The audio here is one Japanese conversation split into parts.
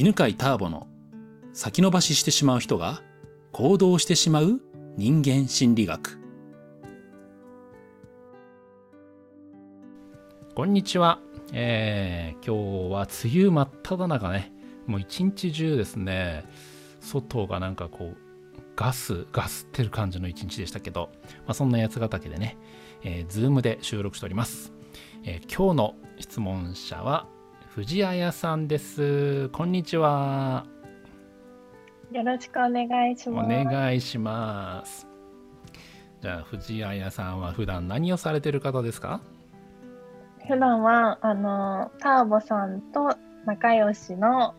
犬飼ターボの先延ばししてしまう人が行動してしまう人間心理学。こんにちは、えー、今日は梅雨真っ只中ね。もう一日中ですね。外がなんかこうガスガスってる感じの一日でしたけど、まあ、そんな八ヶ岳でね、えー、ズームで収録しております、えー、今日の質問者は藤彩さんです。こんにちは。よろしくお願いします。お願いします。じゃあ藤彩さんは普段何をされてる方ですか？普段はあのターボさんと仲良しの、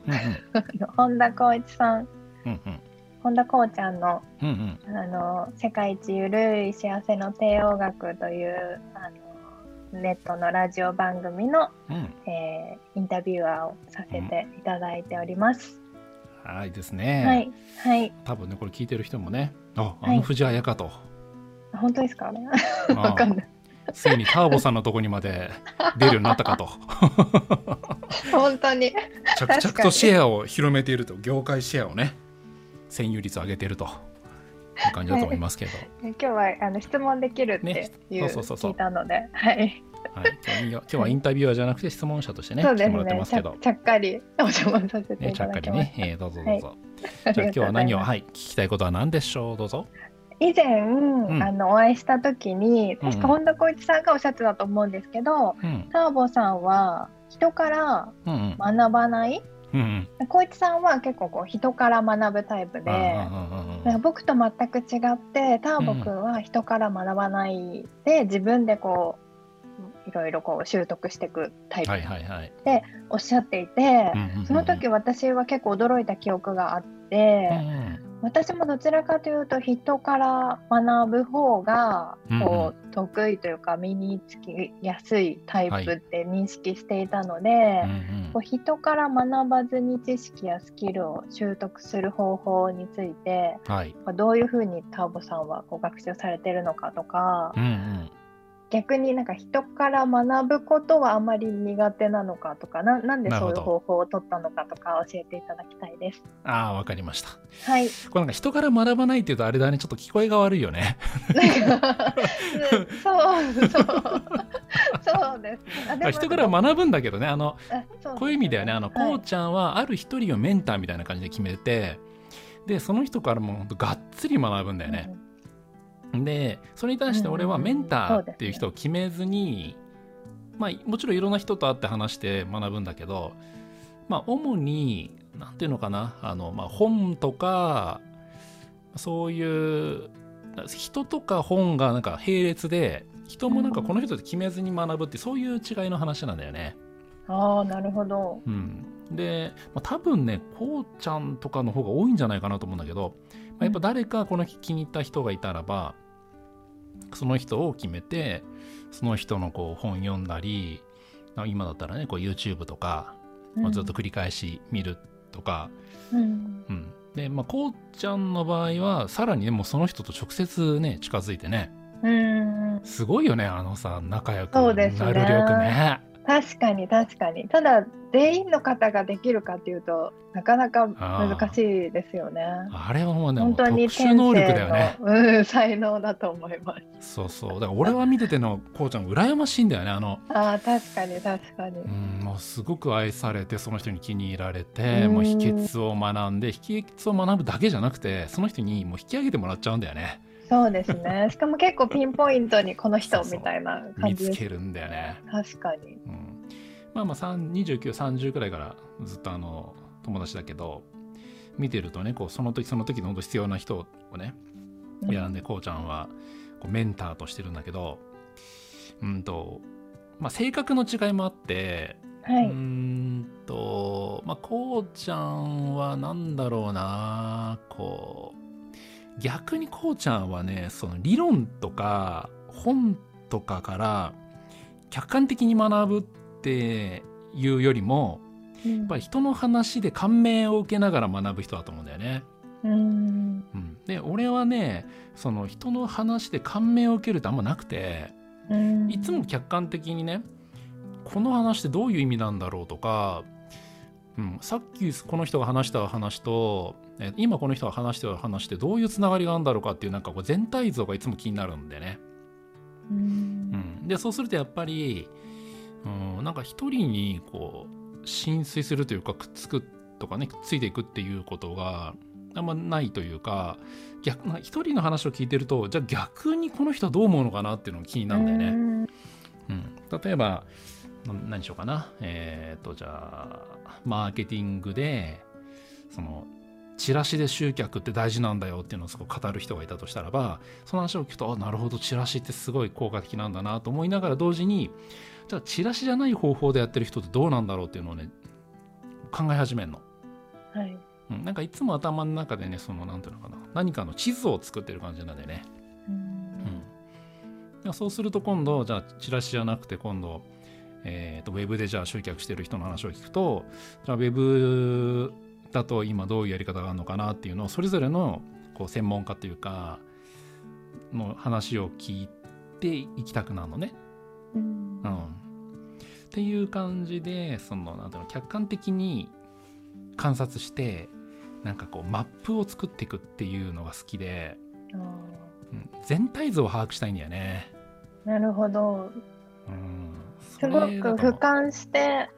本田光一さん、うんうん、本田こうちゃんの、うんうん、あの世界一ゆるい幸せの帝王学というあのネットのラジオ番組の、うん、えー、インタビュアーをさせていただいております。うん、はいですね。はい。はい。多分ねこれ聞いてる人もね、ああの藤あやかと。はい、本当ですか？ね。わかんない。ついにターボさんのとこにまで出るようになったかと。本当に。着々とシェアを広めていると、業界シェアをね、占有率を上げていると。いう感じだと思いますけど。今日はあの質問できるっていう、ね、そうそうそう。聞いたので、はい。はい、今日はインタビュアーじゃなくて質問者としてね、来てもらってますけど。ちゃっかりお邪魔させてね、ちゃっかりね、えー、どうぞどうぞ。はい、じゃあ今日は何を、はい、聞きたいことは何でしょう、どうぞ。以前、うん、あのお会いした時に確か本田光一さんがおっしゃってたと思うんですけど、うん、ターボさんは人から学ばない、うんうん、光一さんは結構こう人から学ぶタイプで、僕と全く違ってターボくんは人から学ばないで、自分でこういろいろこう習得していくタイプっておっしゃっていて、その時私は結構驚いた記憶があって、私もどちらかというと人から学ぶ方がこう得意というか身につきやすいタイプって認識していたので、こう人から学ばずに知識やスキルを習得する方法について、はい、どういうふうにターボさんはこう学習されてるのかとか、逆になんか人から学ぶことはあまり苦手なのかとかななんでそういう方法を取ったのかとか教えていただきたいです。ああわかりました。はい。これなんか人から学ばないっていうとあれだねちょっと聞こえが悪いよね。そうそうそうです、ね。人から学ぶんだけどねあの、ね、こういう意味ではねあの、はい、こうちゃんはある一人をメンターみたいな感じで決めてでその人からもがっつり学ぶんだよね。うんでそれに対して俺はメンターっていう人を決めずに、まあもちろんいろんな人と会って話して学ぶんだけどまあ主に何て言うのかなあの、まあ、本とかそういう人とか本がなんか並列で人もなんかこの人で決めずに学ぶってそういう違いの話なんだよね。ああなるほど。うん、で、まあ、多分ねこうちゃんとかの方が多いんじゃないかなと思うんだけど、まあ、やっぱ誰かこの気に入った人がいたらば、その人を決めてその人のこう本読んだり今だったらねこう YouTube とか、まあ、ずっと繰り返し見るとか、うん、うん、でまあこうちゃんの場合はさらにねもうその人と直接ね近づいてね、うん、すごいよねあのさ仲良くなる力ね。確かに確かに。ただ全員の方ができるかっていうとなかなか難しいですよね。あれはもうね本当に特殊能力だよね。うん才能だと思います。そうそう。だから俺は見ててのこうちゃん羨ましいんだよね。あのあ確かに確かに。うんもうすごく愛されてその人に気に入られてもう秘訣を学んで秘訣を学ぶだけじゃなくてその人にもう引き上げてもらっちゃうんだよねそうですね。しかも結構ピンポイントにこの人みたいな感じ見つけるんだよね。確かに。うん、まあまあ29、30くらいからずっとあの友達だけど、見てるとね、こうその時その時の必要な人をね、選んで、こうちゃんはこうメンターとしてるんだけど、うんと、まあ性格の違いもあって、はい、うんと、まあこうちゃんはなんだろうな、こう、逆にこうちゃんはねその理論とか本とかから客観的に学ぶっていうよりも、やっぱり人の話で感銘を受けながら学ぶ人だと思うんだよね。うん、うん、で俺はねその人の話で感銘を受けるってあんまなくて、いつも客観的にねこの話ってどういう意味なんだろうとかうん、さっきこの人が話した話と今この人が話してる話ってどういうつながりがあるんだろうかっていうなんかこう全体像がいつも気になるんでね。うん、でそうするとやっぱり、うん、なんか一人にこう浸水するというかくっつくとかねくっついていくっていうことがあんまないというか逆一人の話を聞いてるとじゃあ逆にこの人はどう思うのかなっていうのが気になるんだよね。うん、例えば何しようかなえっ、ー、とじゃあマーケティングでそのチラシで集客って大事なんだよっていうのをすごい語る人がいたとしたらばその話を聞くとあなるほどチラシってすごい効果的なんだなと思いながら同時にじゃあチラシじゃない方法でやってる人ってどうなんだろうっていうのをね考え始めるの。はい、うん、なんかいつも頭の中でねその何ていうのかな何かの地図を作ってる感じなんでね。うん、そうすると今度じゃあチラシじゃなくて今度えーと、ウェブでじゃあ集客してる人の話を聞くとじゃあウェブだと今どういうやり方があるのかなっていうのをそれぞれのこう専門家というかの話を聞いていきたくなるのね。うん、うん、っていう感じでそのなんていうの客観的に観察してなんかこうマップを作っていくっていうのが好きで、うん、全体像を把握したいんだよね。なるほど。うんすごく俯瞰して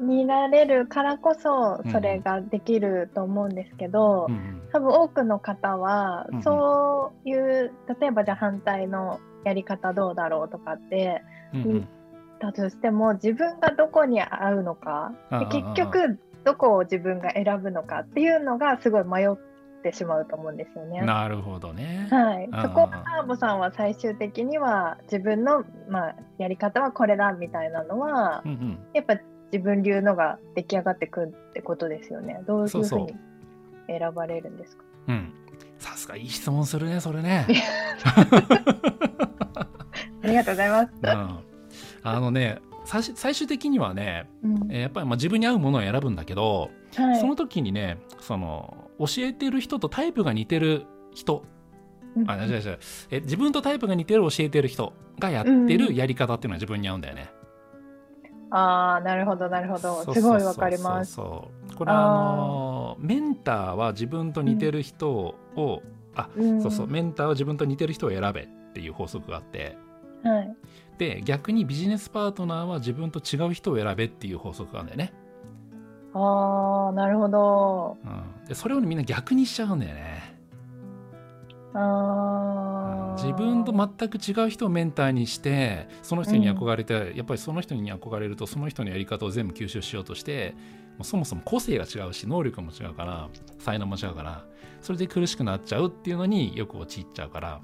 見られるからこそそれができると思うんですけど、多分多くの方はそういう例えばじゃあ反対のやり方どうだろうとかって言ったとしても自分がどこに合うのか結局どこを自分が選ぶのかっていうのがすごい迷ってしまうと思うんですよね。なるほどね。はい。そこをターボさんは最終的には自分のまあやり方はこれだみたいなのは、うんうん、やっぱ自分流のが出来上がってくるってことですよね。どういうふうに選ばれるんですか？そうそううん。さすがいい質問するねそれね。ありがとうございます。うん、あのね最終的にはね、うん、やっぱりまあ自分に合うものを選ぶんだけど、はい、その時にねその教えてる人とタイプが似てる人あ違う違うえ自分とタイプが似てる教えてる人がやってるやり方っていうのは自分に合うんだよね。うん、ああなるほどなるほど。すごいわかります。そうこれあのメンターは自分と似てる人を、うん、あ、うん、そうそうメンターは自分と似てる人を選べっていう法則があって、はい、で逆にビジネスパートナーは自分と違う人を選べっていう法則があるんだよね。ああなるほど、うん、でそれを、みんな逆にしちゃうんだよね。あ、自分と全く違う人をメンターにしてその人に憧れて、うん、やっぱりその人に憧れるとその人のやり方を全部吸収しようとしてもうそもそも個性が違うし能力も違うから才能も違うからそれで苦しくなっちゃうっていうのによく陥っちゃうから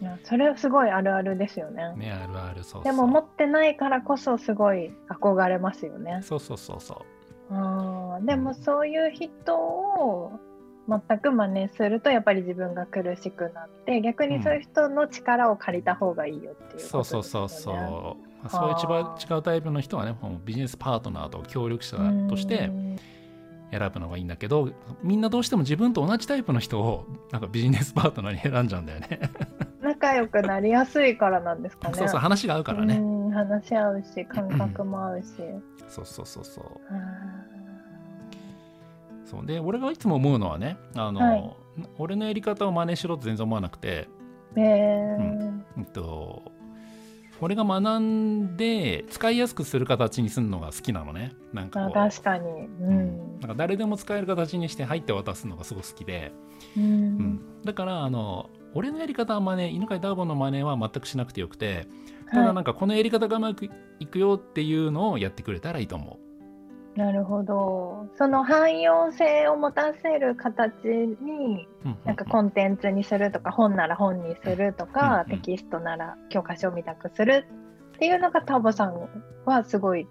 いやそれはすごいあるあるですよね。ねあるあるそうでも持ってないからこそすごい憧れますよね。そうそうそうそう。あでもそういう人を全く真似するとやっぱり自分が苦しくなって逆にそういう人の力を借りた方がいいよっていうことですよね、そうそうそうそう。そういう違うタイプの人はねもうビジネスパートナーと協力者として選ぶのがいいんだけどみんなどうしても自分と同じタイプの人をなんかビジネスパートナーに選んじゃうんだよね仲良くなりやすいからなんですかね。そうそう話が合うからね。話し合うし感覚も合うし、そうそうそうそう。そう。で俺がいつも思うのはねあの、はい、俺のやり方を真似しろって全然思わなくて。へえー、うん、と俺が学んで使いやすくする形にするのが好きなのね。なんか確かに、うん、なんか誰でも使える形にして入って渡すのがすごく好きで、うん、うん、だからあの俺のやり方は真似犬飼ダーボンの真似は全くしなくてよくてただなんかこのやり方がうまくいくよっていうのをやってくれたらいいと思う。なるほど。その汎用性を持たせる形に、なんかコンテンツにするとか、本なら本にするとか、テキストなら教科書みたくするっていうのがタボさんはすごい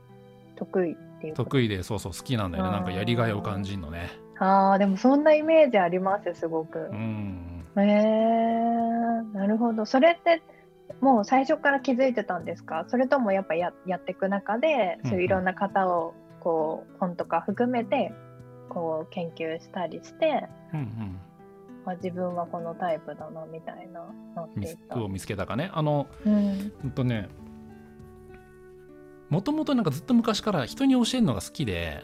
得意っていう得意で、そうそう好きなんだよね。なんかやりがいを感じるのね。ああ、でもそんなイメージありますすごく。うん。へえー、なるほど。それってもう最初から気づいてたんですか？それともやっぱややっていく中でそういういろんな方をこう本とか含めてこう研究したりして、うんうん。まあ、自分はこのタイプだなみたいななってを見つけたかね。あの、うん、ほんとねもともとなんかずっと昔から人に教えるのが好きで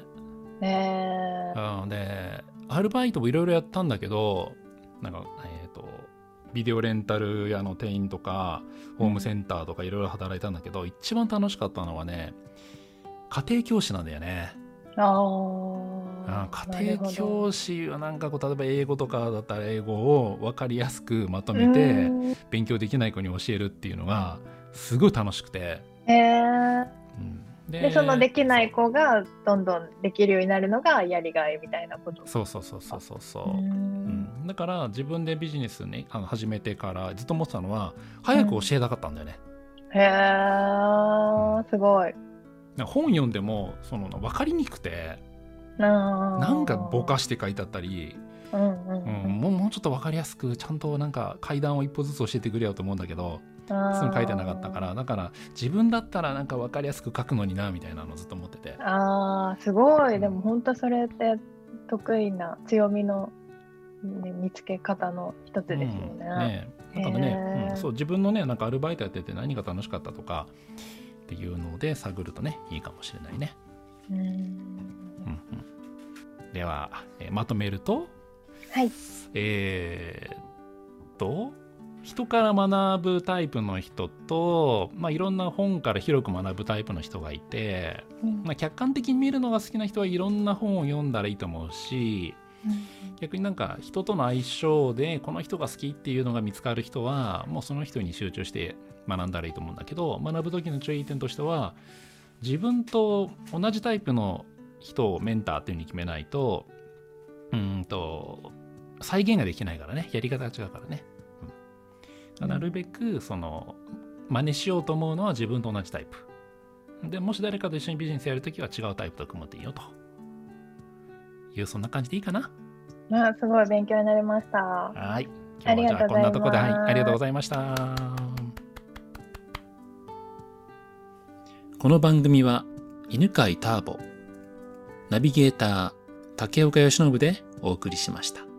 えー、でアルバイトもいろいろやったんだけどなんかえっ、ー、とビデオレンタル屋の店員とかホームセンターとかいろいろ働いたんだけど、うん、一番楽しかったのはね家庭教師なんだよね。あ家庭教師はなんかこう例えば英語とかだったら英語を分かりやすくまとめて勉強できない子に教えるっていうのがすごい楽しくて。へえー、うん。でそのできない子がどんどんできるようになるのがやりがいみたいなこと。そうそうそうそうそうそう、うん、だから自分でビジネスねあの始めてからずっと思ってたのは早く教えたかったんだよね、うん、へえすごい本読んでもその分かりにくくてなんかぼかして書いてあったりうんうんうん、もうもうちょっと分かりやすくちゃんとなんか階段を一歩ずつ教えてくれよと思うんだけどそういうの書いてなかったからだから自分だったらなんか分かりやすく書くのになみたいなのずっと思ってて。あーすごい、でも本当それって得意な強みの、ね、見つけ方の一つですよね。うん、ねなんかね、うん、そう自分のねなんかアルバイトやってて何が楽しかったとかっていうので探るとねいいかもしれないね。うん。うんうん、では、えー、まとめると、はい、えー、っと人から学ぶタイプの人と、まあ、いろんな本から広く学ぶタイプの人がいて、うん、まあ、客観的に見るのが好きな人はいろんな本を読んだらいいと思うし、うん、逆になんか人との相性でこの人が好きっていうのが見つかる人はもうその人に集中して学んだらいいと思うんだけど学ぶ時の注意点としては自分と同じタイプの人をメンターっていうふうに決めないとうんと再現ができないからね。やり方が違うからね。なるべくその真似しようと思うのは自分と同じタイプ。でもし誰かと一緒にビジネスやるときは違うタイプと組むといいよと。いうそんな感じでいいかな？まあすごい勉強になりました。はい。今日はじゃあこんなとこではい。ありがとうございました。この番組は犬飼ターボナビゲーター竹岡由伸でお送りしました